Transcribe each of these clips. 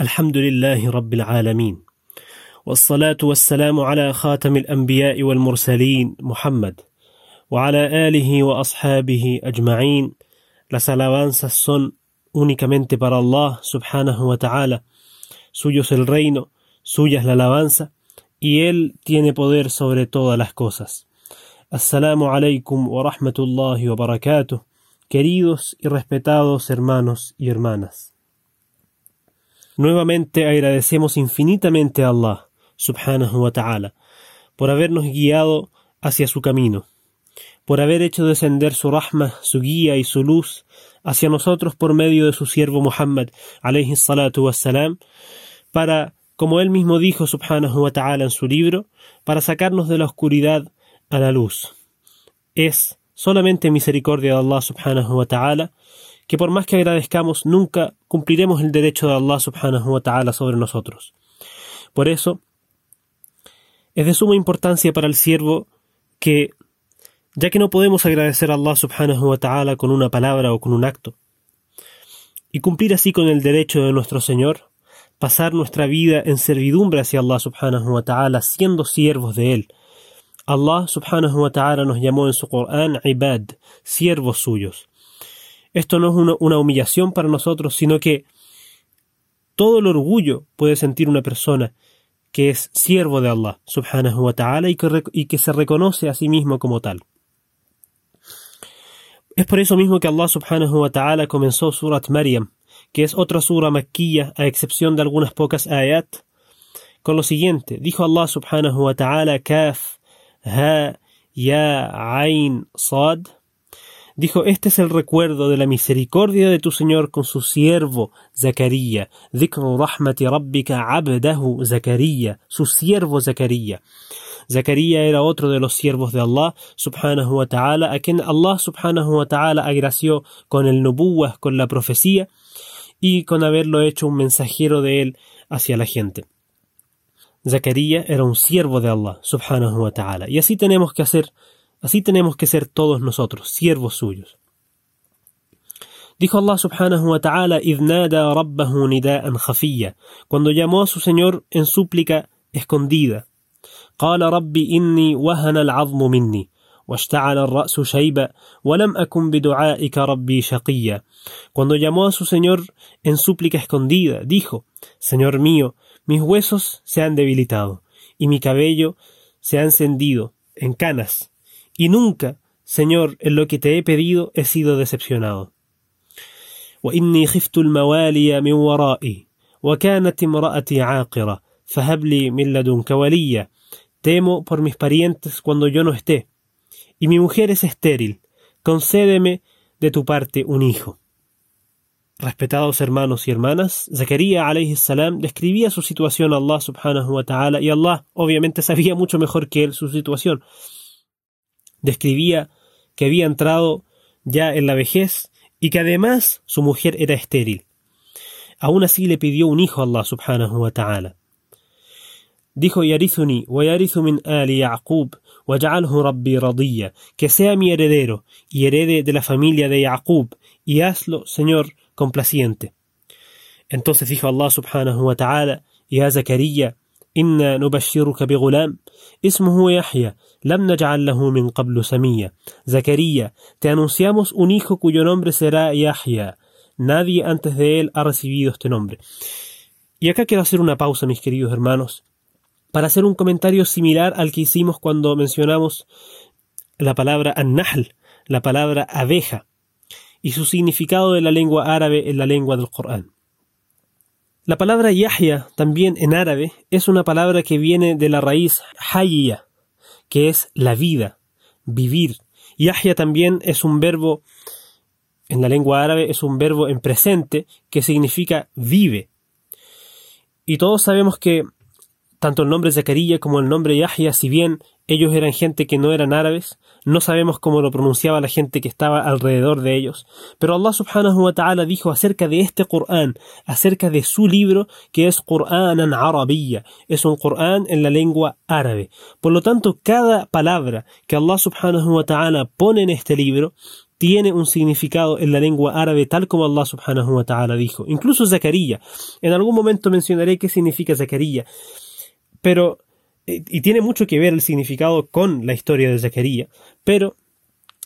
الحمد لله رب العالمين. والصلاة والسلام على خاتم الأنبياء والمرسلين محمد وعلى آله وأصحابه أجمعين. لسلوان سسون únicamente para الله سبحانه وتعالى suyo es el reino suya la alabanza y él tiene poder sobre todas las cosas. السلام عليكم ورحمة الله وبركاته queridos y respetados hermanos y hermanas. Nuevamente agradecemos infinitamente a Allah, subhanahu wa ta'ala, por habernos guiado hacia su camino, por haber hecho descender su rahma, su guía y su luz hacia nosotros por medio de su siervo Muhammad, alayhi salatu wassalam, para, como él mismo dijo, subhanahu wa ta'ala en su libro, para sacarnos de la oscuridad a la luz. Es solamente misericordia de Allah subhanahu wa ta'ala que por más que agradezcamos, nunca cumpliremos el derecho de Allah subhanahu wa ta'ala sobre nosotros. Por eso, es de suma importancia para el siervo que, ya que no podemos agradecer a Allah subhanahu wa ta'ala con una palabra o con un acto, y cumplir así con el derecho de nuestro Señor, pasar nuestra vida en servidumbre hacia Allah subhanahu wa ta'ala, siendo siervos de Él. Allah subhanahu wa ta'ala nos llamó en su Corán ibad, siervos suyos. Esto no es una, humillación para nosotros, sino que todo el orgullo puede sentir una persona que es siervo de Allah, subhanahu wa ta'ala, y que, se reconoce a sí mismo como tal. Es por eso mismo que Allah subhanahu wa ta'ala comenzó Surat Maryam, que es otra sura maquilla, a excepción de algunas pocas ayat, con lo siguiente. Dijo Allah subhanahu wa ta'ala, Kaf, Ha, Ya, Ain, Sad, Dijo, este es el recuerdo de la misericordia de tu Señor con su siervo Zacarías. Dhikru rahmati rabbika abdahu Zacarías, su siervo Zacarías. Zacarías era otro de los siervos de Allah subhanahu wa ta'ala, a quien Allah subhanahu wa ta'ala agració con el nubuwah, con la profecía, y con haberlo hecho un mensajero de él hacia la gente. Zacarías era un siervo de Allah subhanahu wa ta'ala. Y así tenemos que hacer Así tenemos que ser todos nosotros, siervos suyos. Dijo Allah subhanahu wa ta'ala, nada rabbahu nida'an khafiyya, cuando llamó a su Señor en súplica escondida. قال ربي إني وهن العظم مني واشتعل الرأس شيبا ولم أكن بدعائك ربي شقيا Cuando llamó a su Señor en súplica escondida, dijo, Señor mío, mis huesos se han debilitado y mi cabello se ha encendido en canas y nunca, Señor, en lo que te he pedido he sido decepcionado. وإني خفت الموالي من ورائي وكانت امرأتي عاقرة فهب لي من لدنك وليا Temo por mis parientes cuando yo no esté, y mi mujer es estéril. Concédeme de tu parte un hijo. Respetados hermanos y hermanas, Zacarías alayhi salam describía su situación a Allah subhanahu wa ta'ala y Allah obviamente sabía mucho mejor que él su situación describía que había entrado ya en la vejez y que además su mujer era estéril. Aún así le pidió un hijo a Allah subhanahu wa ta'ala. Dijo yarithu min ali Yaqub rabbi radiyya, que sea mi heredero y herede de la familia de Yaqub y hazlo, Señor, complaciente. Entonces dijo Allah subhanahu wa ta'ala, Ya Zakaria, inna nubashiruka bighulam, ismuhu Yahya, Lam lahu min qablu samia. Zacarías, te anunciamos un hijo cuyo nombre será Yahya. Nadie antes de él ha recibido este nombre. Y acá quiero hacer una pausa, mis queridos hermanos, para hacer un comentario similar al que hicimos cuando mencionamos la palabra an-nahl, la palabra abeja, y su significado en la lengua árabe en la lengua del Corán. La palabra Yahya, también en árabe, es una palabra que viene de la raíz hayya, que es la vida, vivir. Yahya también es un verbo, en la lengua árabe es un verbo en presente que significa vive. Y todos sabemos que tanto el nombre Zacarías como el nombre Yahya, si bien ellos eran gente que no eran árabes, no sabemos cómo lo pronunciaba la gente que estaba alrededor de ellos, pero Allah subhanahu wa ta'ala dijo acerca de este Corán, acerca de su libro, que es Qur'anan Arabiyya, es un Corán en la lengua árabe. Por lo tanto, cada palabra que Allah subhanahu wa ta'ala pone en este libro tiene un significado en la lengua árabe tal como Allah subhanahu wa ta'ala dijo. Incluso Zacarías. En algún momento mencionaré qué significa Zacarías. Pero, eh, y tiene mucho que ver el significado con la historia de Zacarías. Pero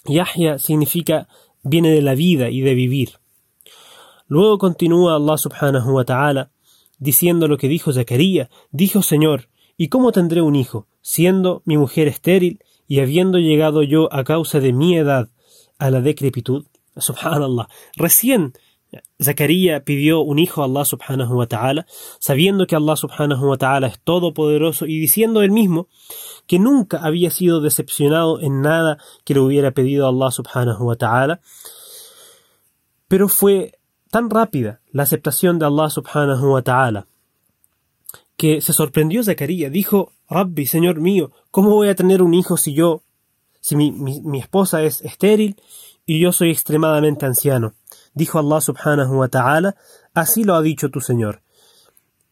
Yahya significa viene de la vida y de vivir. Luego continúa Allah subhanahu wa ta'ala diciendo lo que dijo Zacarías. Dijo Señor, ¿y cómo tendré un hijo, siendo mi mujer estéril y habiendo llegado yo a causa de mi edad a la decrepitud? Subhanallah. Recién Zacarías pidió un hijo a Allah subhanahu wa ta'ala, sabiendo que Allah subhanahu wa ta'ala es todopoderoso y diciendo él mismo que nunca había sido decepcionado en nada que le hubiera pedido a Allah subhanahu wa ta'ala. Pero fue tan rápida la aceptación de Allah subhanahu wa ta'ala que se sorprendió Zacarías. Dijo, Rabbi, Señor mío, ¿cómo voy a tener un hijo si yo, si mi, mi esposa es estéril y yo soy extremadamente anciano? Dijo Allah subhanahu wa ta'ala, así lo ha dicho tu Señor.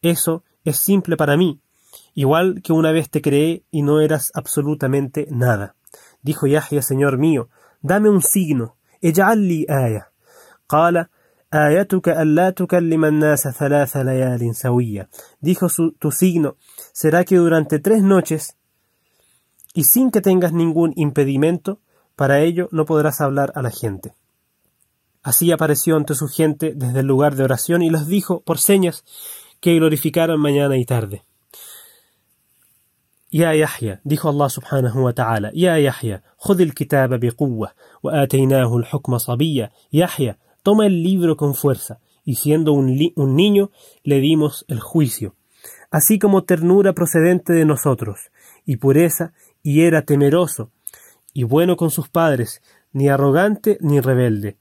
Eso es simple para mí, igual que una vez te creé y no eras absolutamente nada. Dijo Yahya, Señor mío, dame un signo, ej'al li aya. Qala, آيتك ألا تكلم الناس ثلاث ليال سوية. Dijo su, tu signo será que durante tres noches y sin que tengas ningún impedimento, para ello no podrás hablar a la gente. Así apareció ante su gente desde el lugar de oración y los dijo por señas que glorificaran mañana y tarde. Ya Yahya, dijo Allah subhanahu wa ta'ala, Ya Yahya, خذ الكتاب بقوة وآتيناه الحكم صبيا. Yahya, toma el libro con fuerza, y siendo un, un niño le dimos el juicio, así como ternura procedente de nosotros, y pureza, y era temeroso, y bueno con sus padres, ni arrogante ni rebelde,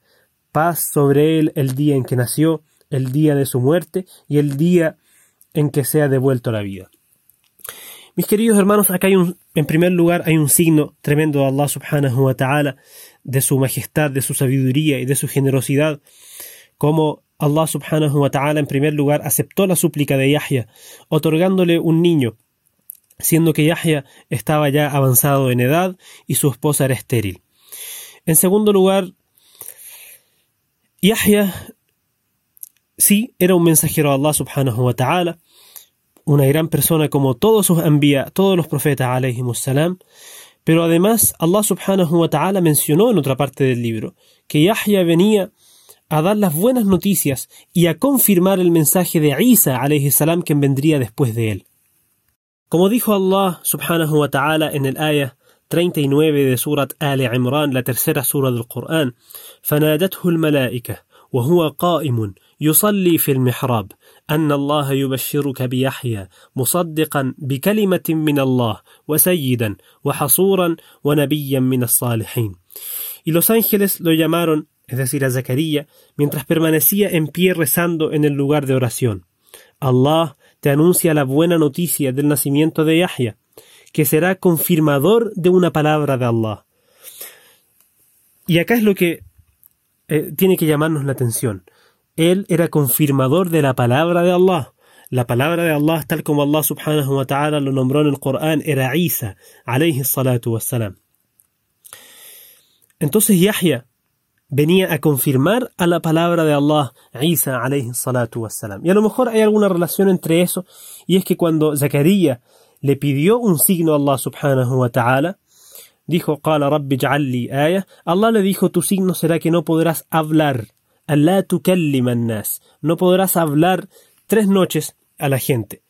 paz sobre él el día en que nació, el día de su muerte y el día en que sea devuelto a la vida. Mis queridos hermanos, acá hay un, en primer lugar hay un signo tremendo de Allah subhanahu wa ta'ala, de su majestad, de su sabiduría y de su generosidad, como Allah subhanahu wa ta'ala en primer lugar aceptó la súplica de Yahya, otorgándole un niño, siendo que Yahya estaba ya avanzado en edad y su esposa era estéril. En segundo lugar, Yahya sí era un mensajero de Allah subhanahu wa ta'ala, una gran persona como todos sus envía, todos los profetas alayhimus salam, pero además Allah subhanahu wa ta'ala mencionó en otra parte del libro que Yahya venía a dar las buenas noticias y a confirmar el mensaje de Isa alayhi salam quien vendría después de él. Como dijo Allah subhanahu wa ta'ala en el ayah 39 de Surat Al Imran, la tercera sura del Corán, فنادته الملائكة وهو قائم يصلي في المحراب أن الله يبشرك بيحيى مصدقا بكلمة من الله وسيدا وحصورا ونبيا من الصالحين. Y los ángeles lo llamaron, es decir, a Zacarías, mientras permanecía en pie rezando en el lugar de oración. Allah te anuncia la buena noticia del nacimiento de Yahya, que será confirmador de una palabra de Allah. Y acá es lo que eh, tiene que llamarnos la atención. Él era confirmador de la palabra de Allah. La palabra de Allah, tal como Allah subhanahu wa ta'ala lo nombró en el Corán, era Isa, alayhi salatu wassalam. Entonces Yahya venía a confirmar a la palabra de Allah, Isa alayhi salatu wassalam. Y a lo mejor hay alguna relación entre eso, y es que cuando Zacarías le pidió un signo a Allah subhanahu wa ta'ala, dijo, Qala Rabbi ja'alli ayah, Allah le dijo, tu signo será que no podrás hablar, Allah nas, no podrás hablar tres noches a la gente.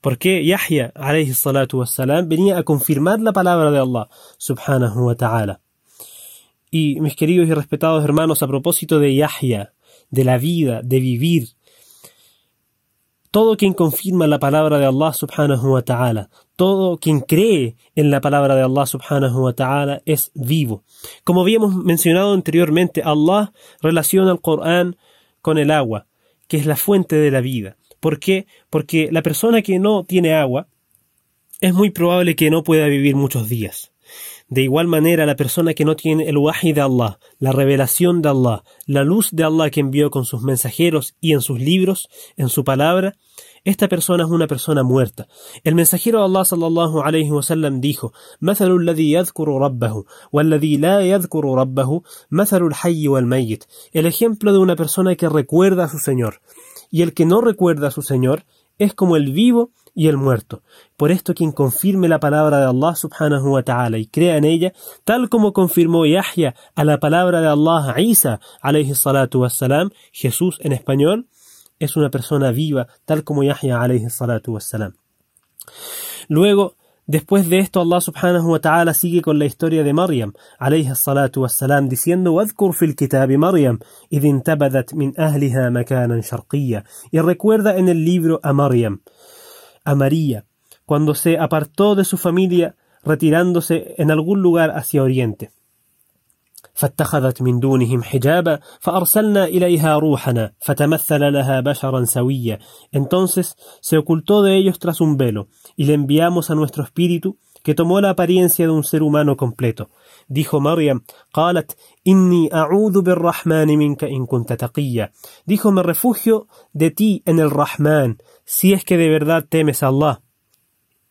Porque Yahya, alayhi salatu wassalam, venía a confirmar la palabra de Allah subhanahu wa ta'ala. Y mis queridos y respetados hermanos, a propósito de Yahya, de la vida, de vivir, todo quien confirma la palabra de Allah subhanahu wa ta'ala, todo quien cree en la palabra de Allah subhanahu wa ta'ala es vivo. Como habíamos mencionado anteriormente, Allah relaciona el Corán con el agua, que es la fuente de la vida. ¿Por qué? Porque la persona que no tiene agua es muy probable que no pueda vivir muchos días. De igual manera, la persona que no tiene el wahi de Allah, la revelación de Allah, la luz de Allah que envió con sus mensajeros y en sus libros, en su palabra, esta persona es una persona muerta. El mensajero de Allah sallallahu alayhi wa sallam dijo: "مثل الذي يذكر ربه والذي لا يذكر ربه مثل الحي والميت." El ejemplo de una persona que recuerda a su Señor y el que no recuerda a su Señor es como el vivo y el muerto. Por esto quien confirme la palabra de Allah subhanahu wa ta'ala y crea en ella, tal como confirmó Yahya a la palabra de Allah Isa alayhi salatu wassalam, Jesús en español, es una persona viva, tal como Yahya alayhi salatu wassalam. Luego, después de esto, Allah subhanahu wa ta'ala sigue con la historia de Maryam alayhi salatu wassalam, diciendo وَاذْكُرْ فِي الْكِتَابِ مَرْيَمْ إِذْ انْتَبَذَتْ مِنْ أَهْلِهَا مَكَانًا شَرْقِيًّا Y recuerda en el libro a Maryam, a María, cuando se apartó de su familia retirándose en algún lugar hacia oriente. فاتخذت من دونهم حجابا فأرسلنا إليها روحنا فتمثل لها بشرا سويا Entonces se ocultó de ellos tras un velo y le enviamos a nuestro espíritu que tomó la apariencia de un ser humano completo. Dijo Maryam, قالت إني أعوذ بالرحمن منك إن كنت تقيا. Dijo, me refugio de ti en el Rahman, si es que de verdad temes a Allah.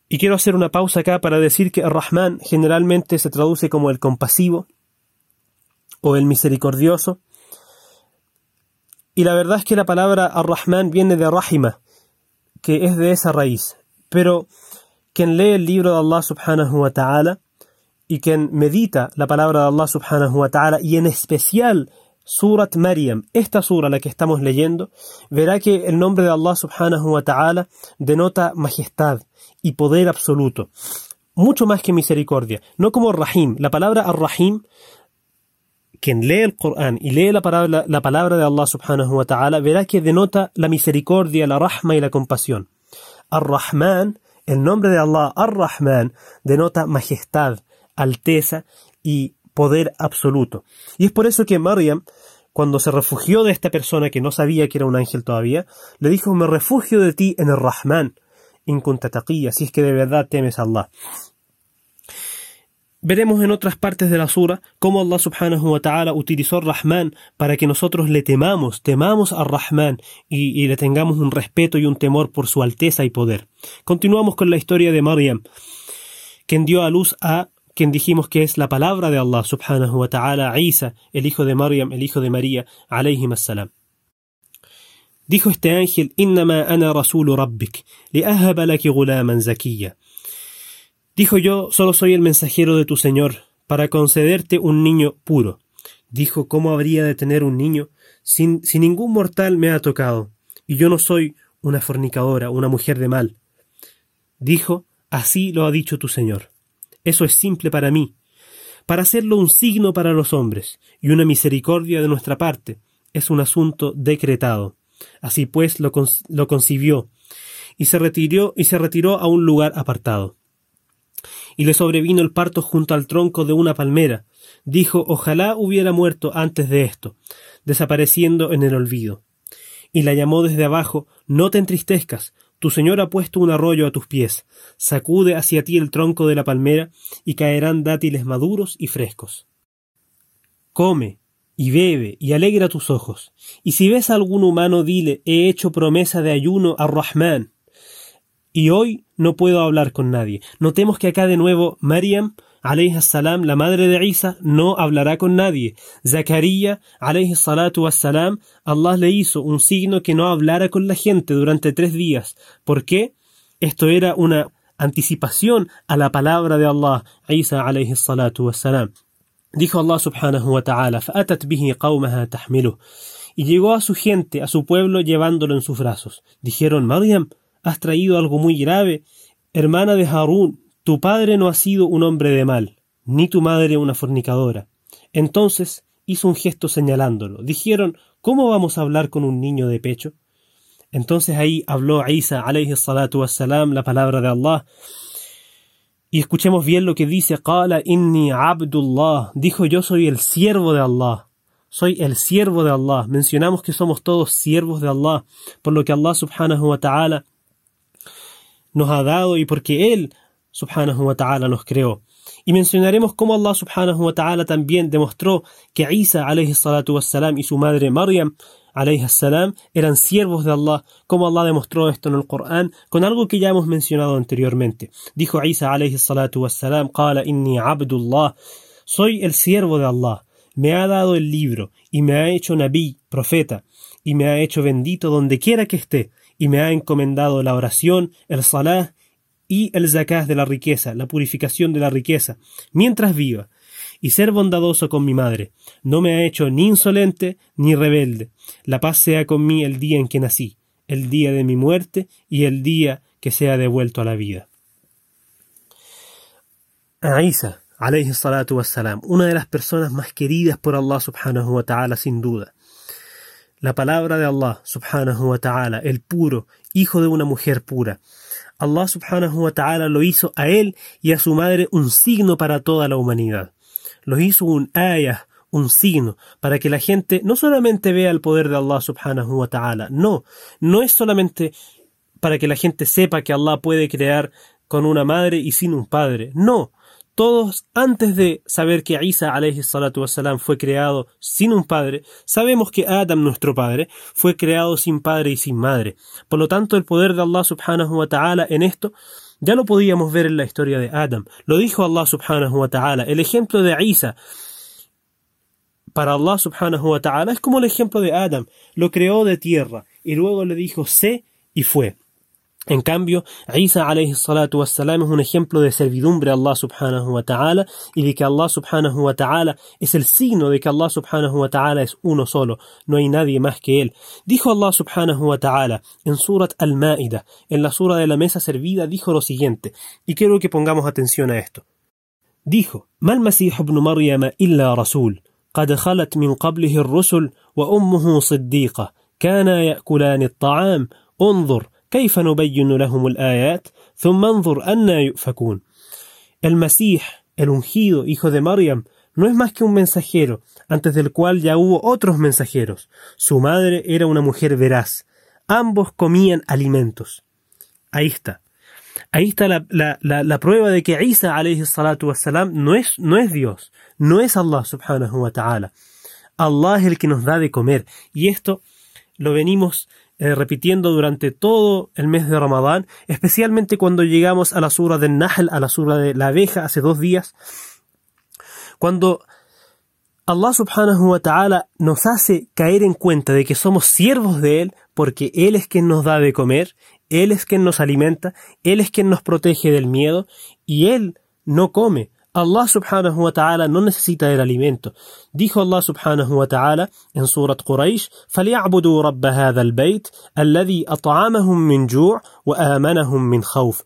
Y quiero hacer una pausa acá para decir que el Rahman generalmente se traduce como el compasivo, o el misericordioso. Y la verdad es que la palabra Ar-Rahman viene de Rahima, que es de esa raíz. Pero quien lee el libro de Allah subhanahu wa ta'ala y quien medita la palabra de Allah subhanahu wa ta'ala y en especial Surat Maryam, esta sura la que estamos leyendo, verá que el nombre de Allah subhanahu wa ta'ala denota majestad y poder absoluto, mucho más que misericordia, no como Rahim. La palabra Ar-Rahim quien lee el Corán y lee la palabra, la palabra de Allah subhanahu wa ta'ala verá que denota la misericordia, la rahma y la compasión. Ar-Rahman, el nombre de Allah, Ar-Rahman, denota majestad, alteza y poder absoluto. Y es por eso que Maryam, cuando se refugió de esta persona que no sabía que era un ángel todavía, le dijo, me refugio de ti en el Rahman, in si es que de verdad temes a Allah. Veremos en otras partes de la sura cómo Allah subhanahu wa ta'ala utilizó al Rahman para que nosotros le temamos, temamos al Rahman y, le tengamos un respeto y un temor por su alteza y poder. Continuamos con la historia de Maryam, quien dio a luz a quien dijimos que es la palabra de Allah subhanahu wa ta'ala, Isa, el hijo de Maryam, el hijo de María, alayhim assalam. Dijo este ángel, Innama ana rasulu rabbik, li ahaba laki gulaman. Dijo yo, solo soy el mensajero de tu Señor, para concederte un niño puro. Dijo, ¿cómo habría de tener un niño sin, si ningún mortal me ha tocado? Y yo no soy una fornicadora, una mujer de mal. Dijo, así lo ha dicho tu Señor. Eso es simple para mí, para hacerlo un signo para los hombres y una misericordia de nuestra parte. Es un asunto decretado. Así pues lo, lo concibió y se retiró y se retiró a un lugar apartado y le sobrevino el parto junto al tronco de una palmera. Dijo ojalá hubiera muerto antes de esto, desapareciendo en el olvido. Y la llamó desde abajo No te entristezcas, tu Señor ha puesto un arroyo a tus pies, sacude hacia ti el tronco de la palmera, y caerán dátiles maduros y frescos. Come, y bebe, y alegra tus ojos, y si ves a algún humano dile he hecho promesa de ayuno a Rahman, y hoy no puedo hablar con nadie. Notemos que acá de nuevo Maryam alayhi salam, la madre de Isa, no hablará con nadie. Zakaria alayhi salatu wassalam, Allah le hizo un signo que no hablara con la gente durante tres días. ¿Por qué? Esto era una anticipación a la palabra de Allah, Isa alayhi salatu wassalam. Dijo Allah subhanahu wa ta'ala, فَأَتَتْ bihi قَوْمَهَا تَحْمِلُهُ Y llegó a su gente, a su pueblo, llevándolo en sus brazos. Dijeron, Maryam, has traído algo muy grave. Hermana de Harún, tu padre no ha sido un hombre de mal, ni tu madre una fornicadora. Entonces hizo un gesto señalándolo. Dijeron, ¿cómo vamos a hablar con un niño de pecho? Entonces ahí habló Isa alayhi salatu wassalam la palabra de Allah. Y escuchemos bien lo que dice, Qala inni abdullah, dijo yo soy el siervo de Allah. Soy el siervo de Allah. Mencionamos que somos todos siervos de Allah, por lo que Allah subhanahu wa ta'ala nos ha dado y porque Él, subhanahu wa ta'ala, nos creó. Y mencionaremos cómo Allah subhanahu wa ta'ala también demostró que Isa alayhi salatu wassalam y su madre Maryam alayhi salam eran siervos de Allah, como Allah demostró esto en el Corán, con algo que ya hemos mencionado anteriormente. Dijo Isa alayhi salatu wassalam, Qala inni abdullah, soy el siervo de Allah, me ha dado el libro, y me ha hecho nabí, profeta, y me ha hecho bendito donde quiera que esté, y me ha encomendado la oración, el salah y el zakah de la riqueza, la purificación de la riqueza, mientras viva, y ser bondadoso con mi madre. No me ha hecho ni insolente ni rebelde. La paz sea con mí el día en que nací, el día de mi muerte y el día que sea devuelto a la vida. A Isa, una de las personas más queridas por Allah subhanahu wa ta'ala sin duda la palabra de Allah subhanahu wa ta'ala, el puro, hijo de una mujer pura. Allah subhanahu wa ta'ala lo hizo a él y a su madre un signo para toda la humanidad. Lo hizo un ayah, un signo, para que la gente no solamente vea el poder de Allah subhanahu wa ta'ala, no, no es solamente para que la gente sepa que Allah puede crear con una madre y sin un padre, no, todos, antes de saber que Isa alayhi salatu fue creado sin un padre, sabemos que Adam, nuestro padre, fue creado sin padre y sin madre. Por lo tanto, el poder de Allah subhanahu wa ta'ala en esto ya lo podíamos ver en la historia de Adam. Lo dijo Allah subhanahu wa ta'ala. El ejemplo de Isa para Allah subhanahu wa ta'ala es como el ejemplo de Adam. Lo creó de tierra y luego le dijo sé y fue. En cambio, Isa alayhi salatu wassalam es un ejemplo de servidumbre a Allah subhanahu wa ta'ala y de que Allah subhanahu wa ta'ala es el signo de que Allah subhanahu wa ta'ala es uno solo, no hay nadie más que él. Dijo Allah subhanahu wa ta'ala en Surat Al-Ma'idah, en la sura de la mesa servida, dijo lo siguiente, y quiero que pongamos atención a esto. Dijo, Mal Masih ibn Maryam illa rasul, قد خلت من قبله الرسل وأمه صديقة كانا يأكلان الطعام انظر كيف نبين لهم الآيات ثم انظر يؤفكون El Masih, el ungido, hijo de Maryam, no es más que un mensajero, antes del cual ya hubo otros mensajeros. Su madre era una mujer veraz. Ambos comían alimentos. Ahí está. Ahí está la, la, la, prueba de que Isa alayhi salatu wassalam no es, no es Dios, no es Allah subhanahu wa ta'ala. Allah es el que nos da de comer. Y esto lo venimos eh, repitiendo durante todo el mes de Ramadán, especialmente cuando llegamos a la sura del Nahl, a la sura de la abeja hace dos días, cuando Allah subhanahu wa ta'ala nos hace caer en cuenta de que somos siervos de Él porque Él es quien nos da de comer, Él es quien nos alimenta, Él es quien nos protege del miedo y Él no come, Allah subhanahu wa ta'ala no necesita el alimento. Dijo Allah subhanahu wa ta'ala en Surat Quraysh, فَلْيَعْبُدُوا رَبَّ هَذَا الْبَيْتِ الَّذِي أَطْعَمَهُم مِّن جُوعٍ وَآمَنَهُم مِّن خَوْفٍ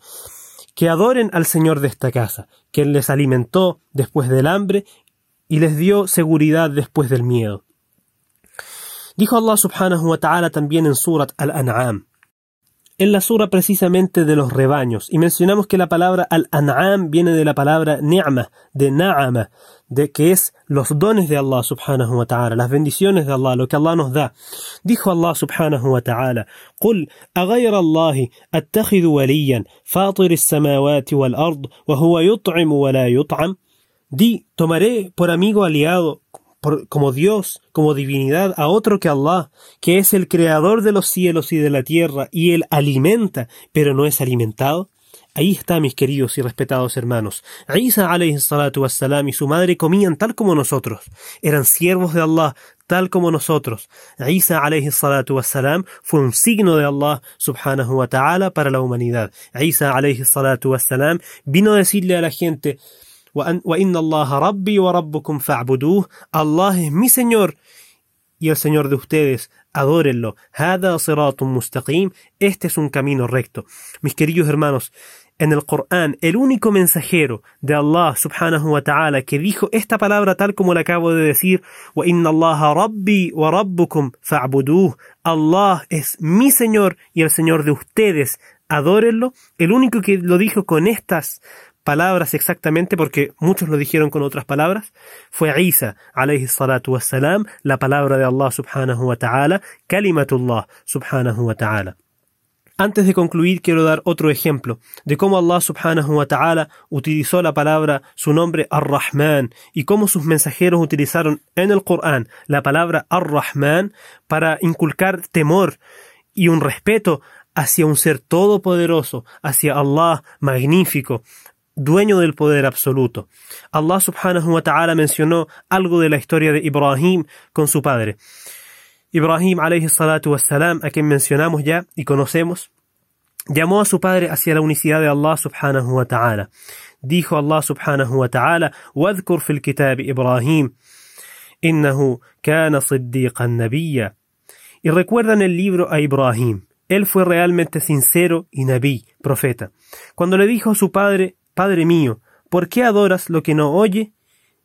Que adoren al Señor de esta casa, quien les alimentó después del hambre y les dio seguridad después del miedo. Dijo Allah subhanahu wa ta'ala también en Surat Al-An'am, en la sura precisamente de los rebaños. Y mencionamos que la palabra al-an'am viene de la palabra ni'ma, de na'ama, de que es los dones de Allah subhanahu wa ta'ala, las bendiciones de Allah, lo que Allah nos da. Dijo Allah subhanahu wa ta'ala, قل أغير الله أتخذ وليا فاطر السماوات والأرض وهو يطعم ولا يطعم Di, tomaré por amigo aliado como Dios, como divinidad, a otro que Allah, que es el creador de los cielos y de la tierra, y Él alimenta, pero no es alimentado? Ahí está, mis queridos y respetados hermanos. Isa wassalam y su madre comían tal como nosotros. Eran siervos de Allah, tal como nosotros. Isa wassalam fue un signo de Allah subhanahu wa ta'ala para la humanidad. Isa wassalam vino a decirle a la gente, Allah es mi Señor y el Señor de ustedes. Adórenlo. Este es un camino recto. Mis queridos hermanos, en el Corán, el único mensajero de Allah subhanahu wa ta'ala que dijo esta palabra tal como la acabo de decir, Allah es mi Señor y el Señor de ustedes, adórenlo, el único que lo dijo con estas palabras exactamente, porque muchos lo dijeron con otras palabras, fue Isa, alayhi salatu wassalam, la palabra de Allah subhanahu wa ta'ala, kalimatullah subhanahu wa ta'ala. Antes de concluir, quiero dar otro ejemplo de cómo Allah subhanahu wa ta'ala utilizó la palabra, su nombre Ar-Rahman, y cómo sus mensajeros utilizaron en el Corán la palabra Ar-Rahman para inculcar temor y un respeto hacia un ser todopoderoso, hacia Allah magnífico, dueño del poder absoluto. Allah subhanahu wa ta'ala mencionó algo de la historia de Ibrahim con su padre. Ibrahim alayhi salatu wassalam, a quien mencionamos ya y conocemos, llamó a su padre hacia la unicidad de Allah subhanahu wa ta'ala. Dijo Allah subhanahu wa ta'ala, وَاذْكُرْ فِي الْكِتَابِ إِبْرَاهِيمَ إِنَّهُ كَانَ صِدِّيقًا نَبِيًّا Y recuerdan el libro a Ibrahim. Él fue realmente sincero y nabí, profeta. Cuando le dijo a su padre, Padre mío, ¿por qué adoras lo que no oye,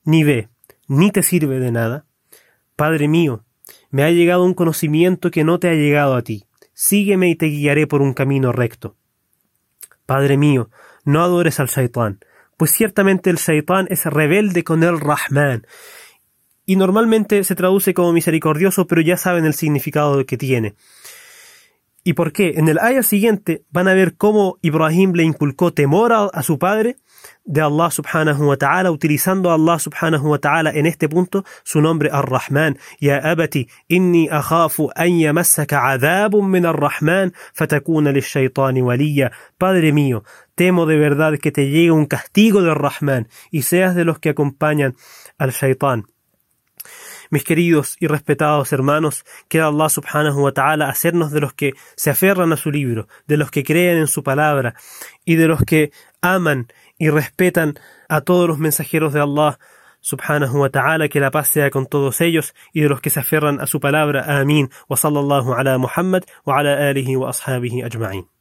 ni ve, ni te sirve de nada? Padre mío, me ha llegado un conocimiento que no te ha llegado a ti. Sígueme y te guiaré por un camino recto. Padre mío, no adores al Shaitán, pues ciertamente el Shaitán es rebelde con el Rahman, y normalmente se traduce como misericordioso, pero ya saben el significado que tiene. ¿Y por qué? En el ayah siguiente van a ver cómo Ibrahim le inculcó temor a, su padre de Allah subhanahu wa ta'ala, utilizando Allah subhanahu wa ta'ala en este punto su nombre Ar-Rahman. Ya abati, inni akhafu an yamassaka adabun min Ar-Rahman fatakuna lish-shaytani waliya. Padre mío, temo de verdad que te llegue un castigo del Rahman y seas de los que acompañan al shaytan. Mis queridos y respetados hermanos, queda Allah subhanahu wa ta'ala hacernos de los que se aferran a su libro, de los que creen en su palabra y de los que aman y respetan a todos los mensajeros de Allah subhanahu wa ta'ala, que la paz sea con todos ellos y de los que se aferran a su palabra. Amén. Wa sallallahu ala Muhammad wa ala alihi wa ashabihi ajma'in.